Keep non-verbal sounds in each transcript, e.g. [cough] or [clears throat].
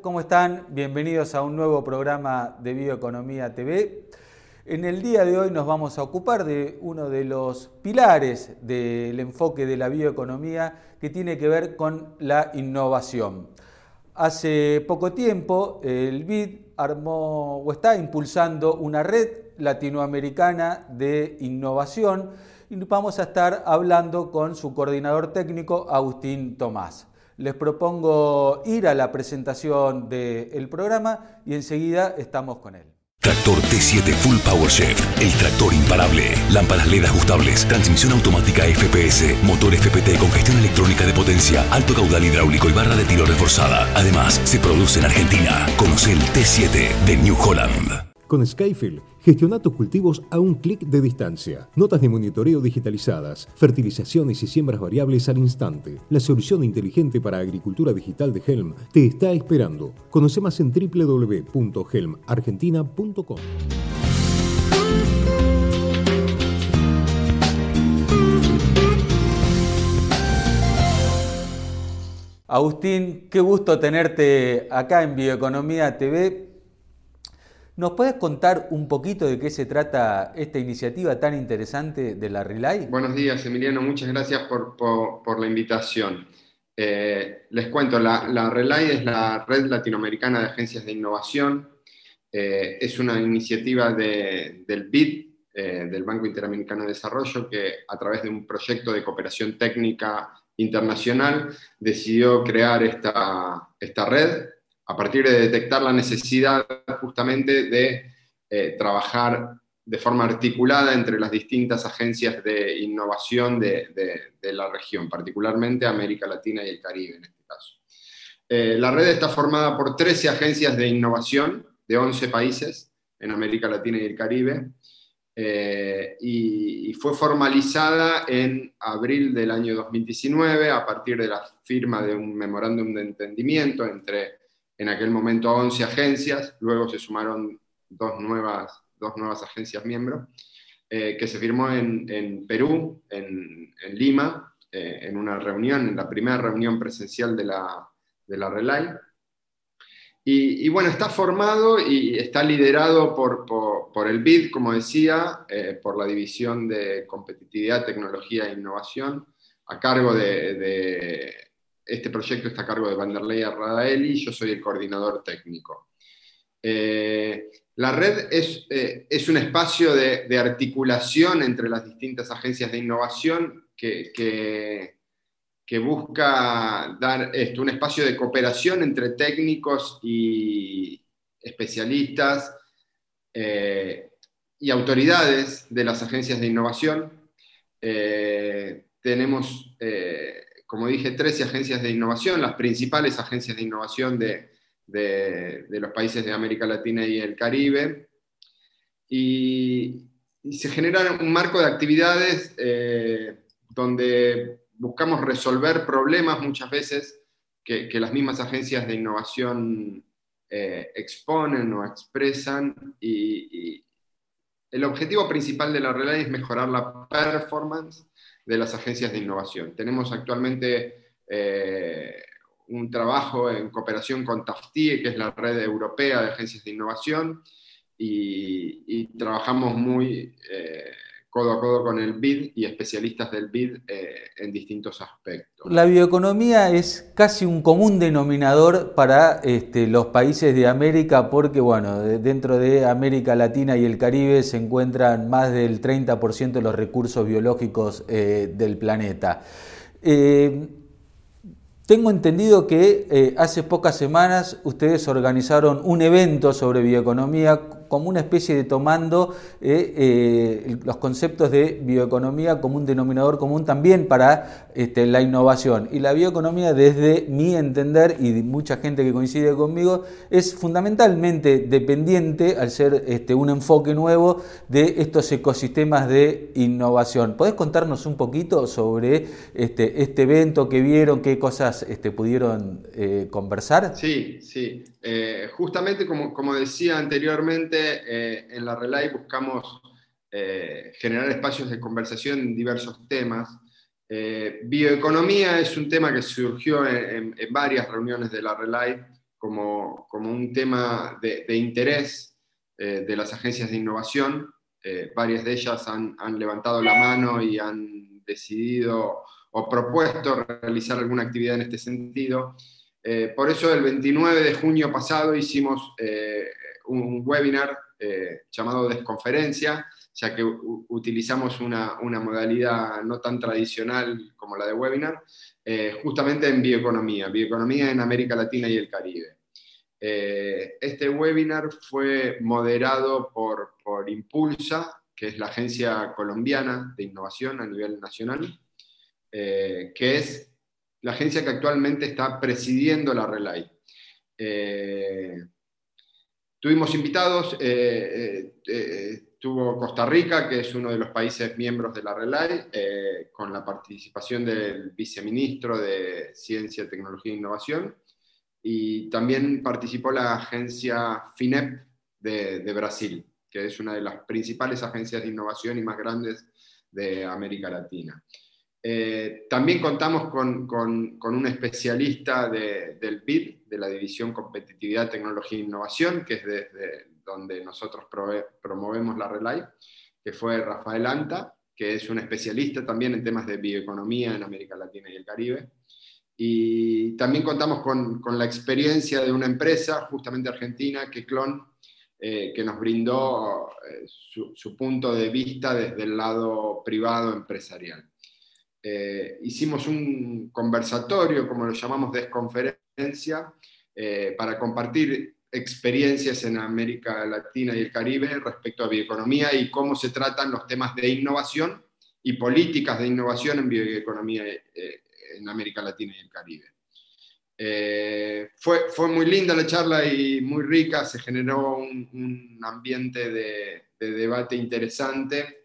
¿Cómo están? Bienvenidos a un nuevo programa de Bioeconomía TV. En el día de hoy nos vamos a ocupar de uno de los pilares del enfoque de la bioeconomía que tiene que ver con la innovación. Hace poco tiempo el BID armó o está impulsando una red latinoamericana de innovación y vamos a estar hablando con su coordinador técnico, Agustín Tomás. Les propongo ir a la presentación del programa y enseguida estamos con él. Tractor T7 Full Power Chef, el tractor imparable. Lámparas LED ajustables, transmisión automática FPS, motor FPT con gestión electrónica de potencia, alto caudal hidráulico y barra de tiro reforzada. Además, se produce en Argentina. Conoce el T7 de New Holland. Con Skyfield, gestiona tus cultivos a un clic de distancia. Notas de monitoreo digitalizadas, fertilizaciones y siembras variables al instante. La solución inteligente para agricultura digital de Helm te está esperando. Conoce más en www.helmargentina.com. Agustín, qué gusto tenerte acá en Bioeconomía TV. ¿Nos puedes contar un poquito de qué se trata esta iniciativa tan interesante de la Relay? Buenos días, Emiliano. Muchas gracias por, la invitación. Eh, les cuento, la, la, Relay es la Red Latinoamericana de Agencias de Innovación. Eh, es una iniciativa del BID, eh, del Banco Interamericano de Desarrollo, que a través de un proyecto de cooperación técnica internacional decidió crear esta, esta red a partir de detectar la necesidad justamente de eh, trabajar de forma articulada entre las distintas agencias de innovación de, la región, particularmente América Latina y el Caribe en este caso. Eh, la red está formada por 13 agencias de innovación de 11 países en América Latina y el Caribe, eh, y, y, fue formalizada en abril del año 2019 a partir de la firma de un memorándum de entendimiento entre en aquel momento 11 agencias, luego se sumaron dos nuevas, dos nuevas agencias miembros, eh, que se firmó en, Perú, en, Lima, eh, en una reunión, en la primera reunión presencial de la, de la Relay. Y, bueno, está formado y está liderado por, por, el BID, como decía, eh, por la División de Competitividad, Tecnología e Innovación, a cargo de este proyecto está a cargo de Vanderlei Radaeli, yo soy el coordinador técnico. Eh, la red es, eh, es un espacio de, articulación entre las distintas agencias de innovación que, que, busca dar esto, un espacio de cooperación entre técnicos y especialistas eh, y autoridades de las agencias de innovación. tenemos como dije, 13 agencias de innovación, las principales agencias de innovación de, los países de América Latina y el Caribe. Y, se genera un marco de actividades eh, donde buscamos resolver problemas muchas veces que, las mismas agencias de innovación eh, exponen o expresan. Y, y, el objetivo principal de la realidad es mejorar la performance de las agencias de innovación. Tenemos actualmente eh, un trabajo en cooperación con TAFTIE, que es la red europea de agencias de innovación, y, trabajamos muy eh, codo a codo con el BID y especialistas del BID eh, en distintos aspectos. La bioeconomía es casi un común denominador para este, los países de América porque, bueno, dentro de América Latina y el Caribe se encuentran más del 30% de los recursos biológicos eh, del planeta. Eh, tengo entendido que hace pocas semanas ustedes organizaron un evento sobre bioeconomía como una especie de tomando eh, eh, los conceptos de bioeconomía como un denominador común también para este, la innovación. Y la bioeconomía, desde mi entender y de mucha gente que coincide conmigo, es fundamentalmente dependiente, al ser este, un enfoque nuevo, de estos ecosistemas de innovación. ¿Podés contarnos un poquito sobre este, este evento que vieron, qué cosas este, pudieron eh, conversar? Sí, sí. justamente como, como decía anteriormente, eh, en la Relay buscamos eh, generar espacios de conversación en diversos temas. Eh, bioeconomía es un tema que surgió en, varias reuniones de la Relay como, un tema de, interés eh, de las agencias de innovación. Eh, varias de ellas han, levantado la mano y han decidido o propuesto realizar alguna actividad en este sentido. Eh, por eso el 29 de junio pasado hicimos un webinar llamado Desconferencia, ya que utilizamos una, modalidad no tan tradicional como la de webinar, eh, justamente en bioeconomía, bioeconomía en América Latina y el Caribe. Eh, este webinar fue moderado por, por Impulsa, que es la agencia colombiana de innovación a nivel nacional, eh, que es la agencia que actualmente está presidiendo la Relay. Tuvimos invitados, Estuvo Costa Rica, que es uno de los países miembros de la RELAI, eh, con la participación del viceministro de Ciencia, Tecnología e Innovación. Y también participó la agencia FINEP de, Brasil, que es una de las principales agencias de innovación y más grandes de América Latina. Eh, también contamos con, un especialista del BID, de la División Competitividad, Tecnología e Innovación, que es desde donde nosotros promovemos la Relay, que fue Rafael Anta, que es un especialista también en temas de bioeconomía en América Latina y el Caribe. Y también contamos con, la experiencia de una empresa, justamente argentina, que Clon, eh, que nos brindó eh, su, punto de vista desde el lado privado empresarial. Eh, hicimos un conversatorio, como lo llamamos, desconferencia, para compartir experiencias en América Latina y el Caribe respecto a bioeconomía y cómo se tratan los temas de innovación y políticas de innovación en bioeconomía eh, en América Latina y el Caribe. Eh, fue, fue muy linda la charla y muy rica, se generó un, ambiente de, de, debate interesante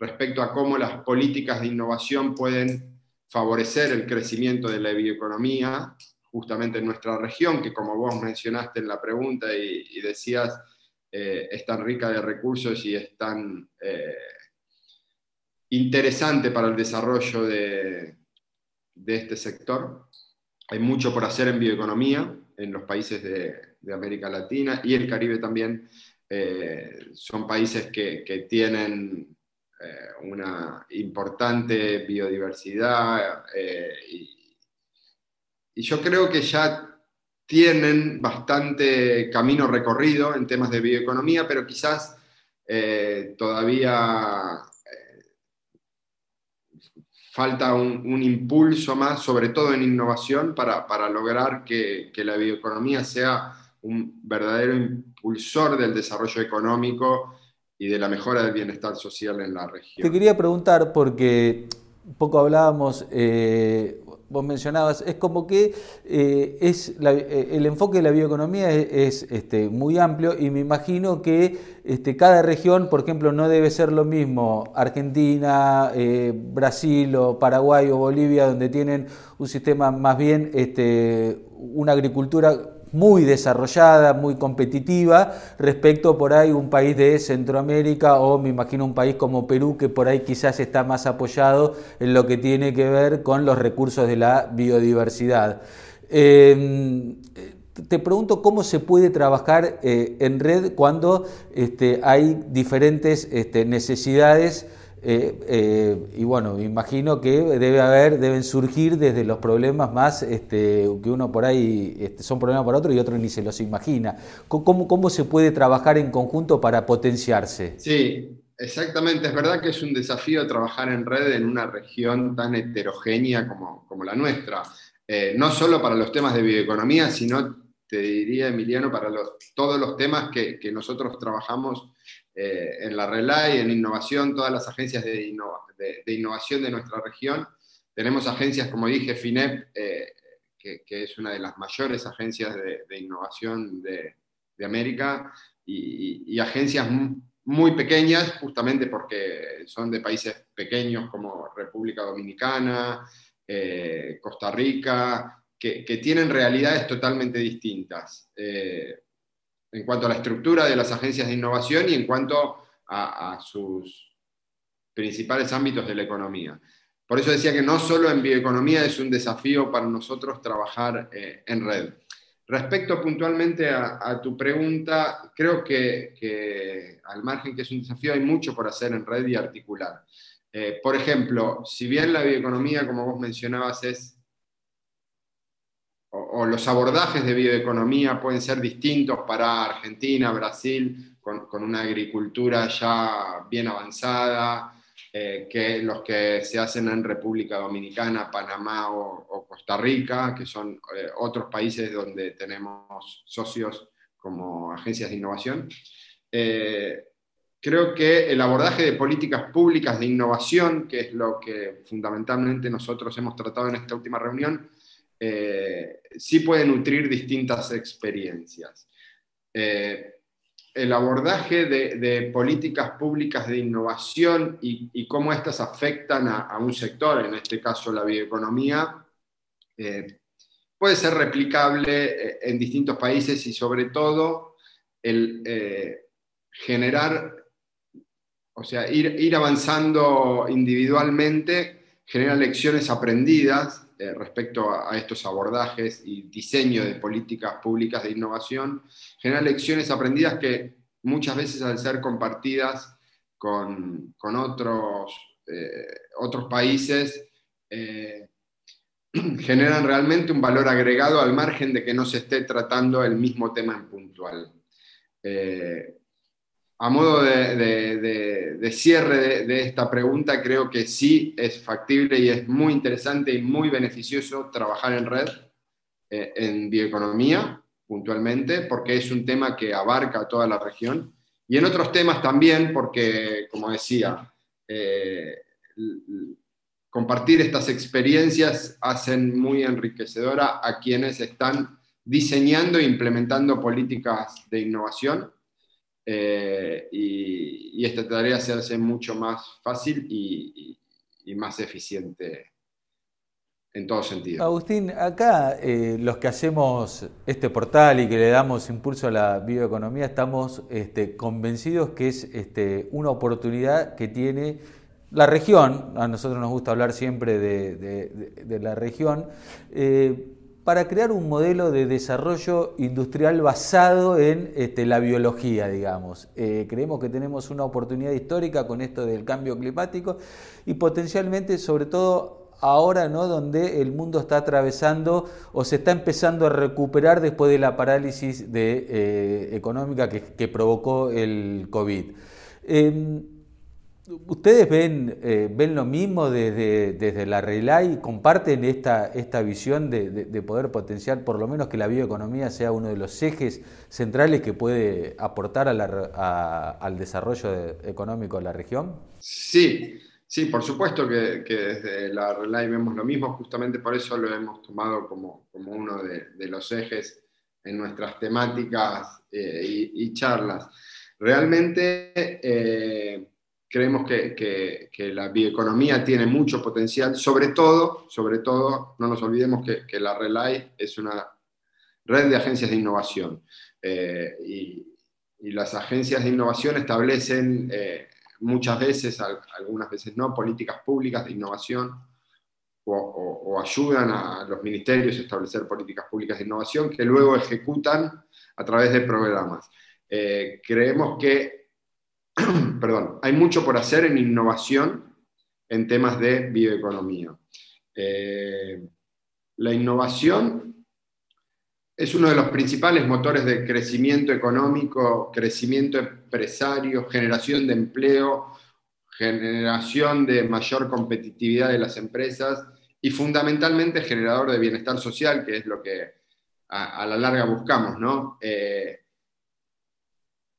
respecto a cómo las políticas de innovación pueden favorecer el crecimiento de la bioeconomía justamente en nuestra región, que como vos mencionaste en la pregunta y, decías, eh, es tan rica de recursos y es tan eh, interesante para el desarrollo de, este sector. Hay mucho por hacer en bioeconomía en los países de, América Latina y el Caribe también. Eh, son países que, que tienen una importante biodiversidad y, y yo creo que ya tienen bastante camino recorrido en temas de bioeconomía, pero quizás eh, todavía eh, falta un, impulso más, sobre todo en innovación, para, lograr que, la bioeconomía sea un verdadero impulsor del desarrollo económico y de la mejora del bienestar social en la región. Te quería preguntar, porque poco hablábamos, eh, vos mencionabas, es como que eh, es eh, el enfoque de la bioeconomía es, este, muy amplio y me imagino que este, cada región, por ejemplo, no debe ser lo mismo Argentina, eh, Brasil o Paraguay o Bolivia, donde tienen un sistema más bien, este, una agricultura muy desarrollada, muy competitiva, respecto por ahí un país de Centroamérica o me imagino un país como Perú que por ahí quizás está más apoyado en lo que tiene que ver con los recursos de la biodiversidad. Em, te pregunto cómo se puede trabajar eh, en red cuando este, hay diferentes este, necesidades eh, eh, y bueno, imagino que debe haber, deben surgir desde los problemas más este, que uno por ahí este, son problemas para otro y otro ni se los imagina. ¿Cómo, ¿Cómo se puede trabajar en conjunto para potenciarse? Sí, exactamente. Es verdad que es un desafío trabajar en red en una región tan heterogénea como, como la nuestra. Eh, no solo para los temas de bioeconomía, sino, te diría, Emiliano, para todos los temas que nosotros trabajamos eh, en la Relay, en innovación, todas las agencias de, innovación de nuestra región. Tenemos agencias, como dije, FINEP, eh, que, es una de las mayores agencias de, innovación de, América, y, agencias muy pequeñas, justamente porque son de países pequeños como República Dominicana, eh, Costa Rica, que, tienen realidades totalmente distintas en cuanto a la estructura de las agencias de innovación y en cuanto a, sus principales ámbitos de la economía. Por eso decía que no solo en bioeconomía es un desafío para nosotros trabajar eh, en red. Respecto puntualmente a, tu pregunta, creo que, al margen que es un desafío, hay mucho por hacer en red y articular. Eh, por ejemplo, si bien la bioeconomía, como vos mencionabas, es o, los abordajes de bioeconomía pueden ser distintos para Argentina, Brasil, con, una agricultura ya bien avanzada, eh, que los que se hacen en República Dominicana, Panamá o, Costa Rica, que son eh, otros países donde tenemos socios como agencias de innovación. Eh, creo que el abordaje de políticas públicas de innovación, que es lo que fundamentalmente nosotros hemos tratado en esta última reunión, eh, sí puede nutrir distintas experiencias. Eh, el abordaje de, políticas públicas de innovación y, cómo éstas afectan a, un sector, en este caso la bioeconomía, eh, puede ser replicable en distintos países y sobre todo el generar, o sea, ir, ir avanzando individualmente genera lecciones aprendidas eh, respecto a, estos abordajes y diseño de políticas públicas de innovación, genera lecciones aprendidas que muchas veces al ser compartidas con, otros, eh, otros países, eh, [clears throat] generan realmente un valor agregado al margen de que no se esté tratando el mismo tema en puntual a modo de, cierre de, esta pregunta, creo que sí es factible y es muy interesante y muy beneficioso trabajar en red, eh, en bioeconomía puntualmente, porque es un tema que abarca toda la región. Y en otros temas también, porque, como decía, eh, compartir estas experiencias hacen muy enriquecedora a quienes están diseñando e implementando políticas de innovación eh, y, esta tarea se hace mucho más fácil y, más eficiente en todo sentido. Agustín, acá eh, los que hacemos este portal y que le damos impulso a la bioeconomía estamos este, convencidos que es este, una oportunidad que tiene la región, a nosotros nos gusta hablar siempre de, la región, eh, para crear un modelo de desarrollo industrial basado en este, la biología, digamos. Eh, creemos que tenemos una oportunidad histórica con esto del cambio climático y potencialmente, sobre todo ahora, ¿no? donde el mundo está atravesando o se está empezando a recuperar después de la parálisis eh, económica que, provocó el COVID. Em, ¿Ustedes ven, eh, ven lo mismo desde, desde la RELAI? ¿Comparten esta, esta visión de, poder potenciar por lo menos que la bioeconomía sea uno de los ejes centrales que puede aportar al desarrollo económico de la región? Sí, sí, por supuesto que, desde la RELAI vemos lo mismo, justamente por eso lo hemos tomado como, como uno de, los ejes en nuestras temáticas eh, y, charlas. Realmente... Eh, creemos que, la bioeconomía tiene mucho potencial, sobre todo, sobre todo, no nos olvidemos que, la RELAI es una red de agencias de innovación. Eh, y, las agencias de innovación establecen eh, muchas veces, algunas veces no, políticas públicas de innovación o, ayudan a los ministerios a establecer políticas públicas de innovación que luego ejecutan a través de programas. Eh, creemos que [clears throat] perdón, hay mucho por hacer en innovación en temas de bioeconomía. Eh, la innovación es uno de los principales motores de crecimiento económico, crecimiento empresario, generación de empleo, generación de mayor competitividad de las empresas y fundamentalmente generador de bienestar social, que es lo que a, la larga buscamos, ¿no? Eh,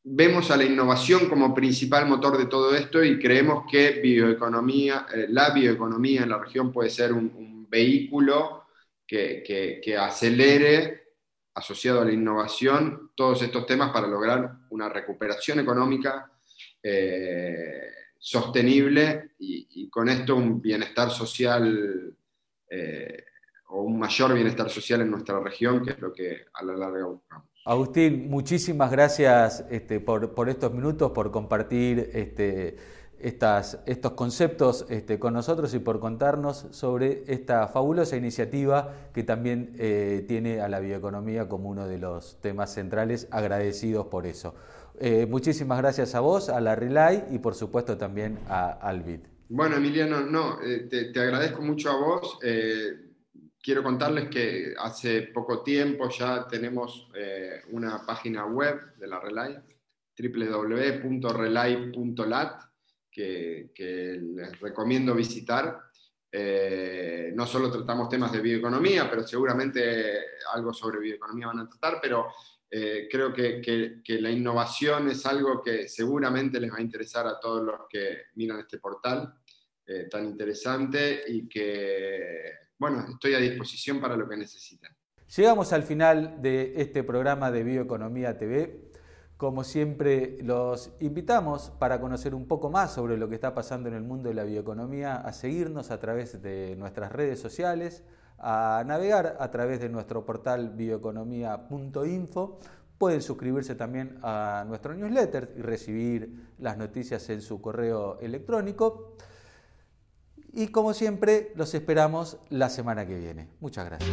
vemos a la innovación como principal motor de todo esto y creemos que eh, la bioeconomía en la región puede ser un, vehículo que, acelere, asociado a la innovación, todos estos temas para lograr una recuperación económica eh, sostenible y, con esto un bienestar social eh, o un mayor bienestar social en nuestra región, que es lo que a la larga buscamos. Agustín, muchísimas gracias este, por, estos minutos, por compartir este, estos conceptos este, con nosotros y por contarnos sobre esta fabulosa iniciativa que también eh, tiene a la bioeconomía como uno de los temas centrales, agradecidos por eso. Eh, muchísimas gracias a vos, a la Relay y por supuesto también a Albit. Bueno, Emiliano, no, eh, te, agradezco mucho a vos. Quiero contarles que hace poco tiempo ya tenemos una página web de la Relay, www.relay.lat que, les recomiendo visitar. Eh, no solo tratamos temas de bioeconomía, pero seguramente algo sobre bioeconomía van a tratar, pero eh, creo que, la innovación es algo que seguramente les va a interesar a todos los que miran este portal eh, tan interesante y que, bueno, estoy a disposición para lo que necesiten. Llegamos al final de este programa de Bioeconomía TV. Como siempre, los invitamos para conocer un poco más sobre lo que está pasando en el mundo de la bioeconomía, a seguirnos a través de nuestras redes sociales, a navegar a través de nuestro portal bioeconomía.info. Pueden suscribirse también a nuestro newsletter y recibir las noticias en su correo electrónico. Y como siempre, los esperamos la semana que viene. Muchas gracias.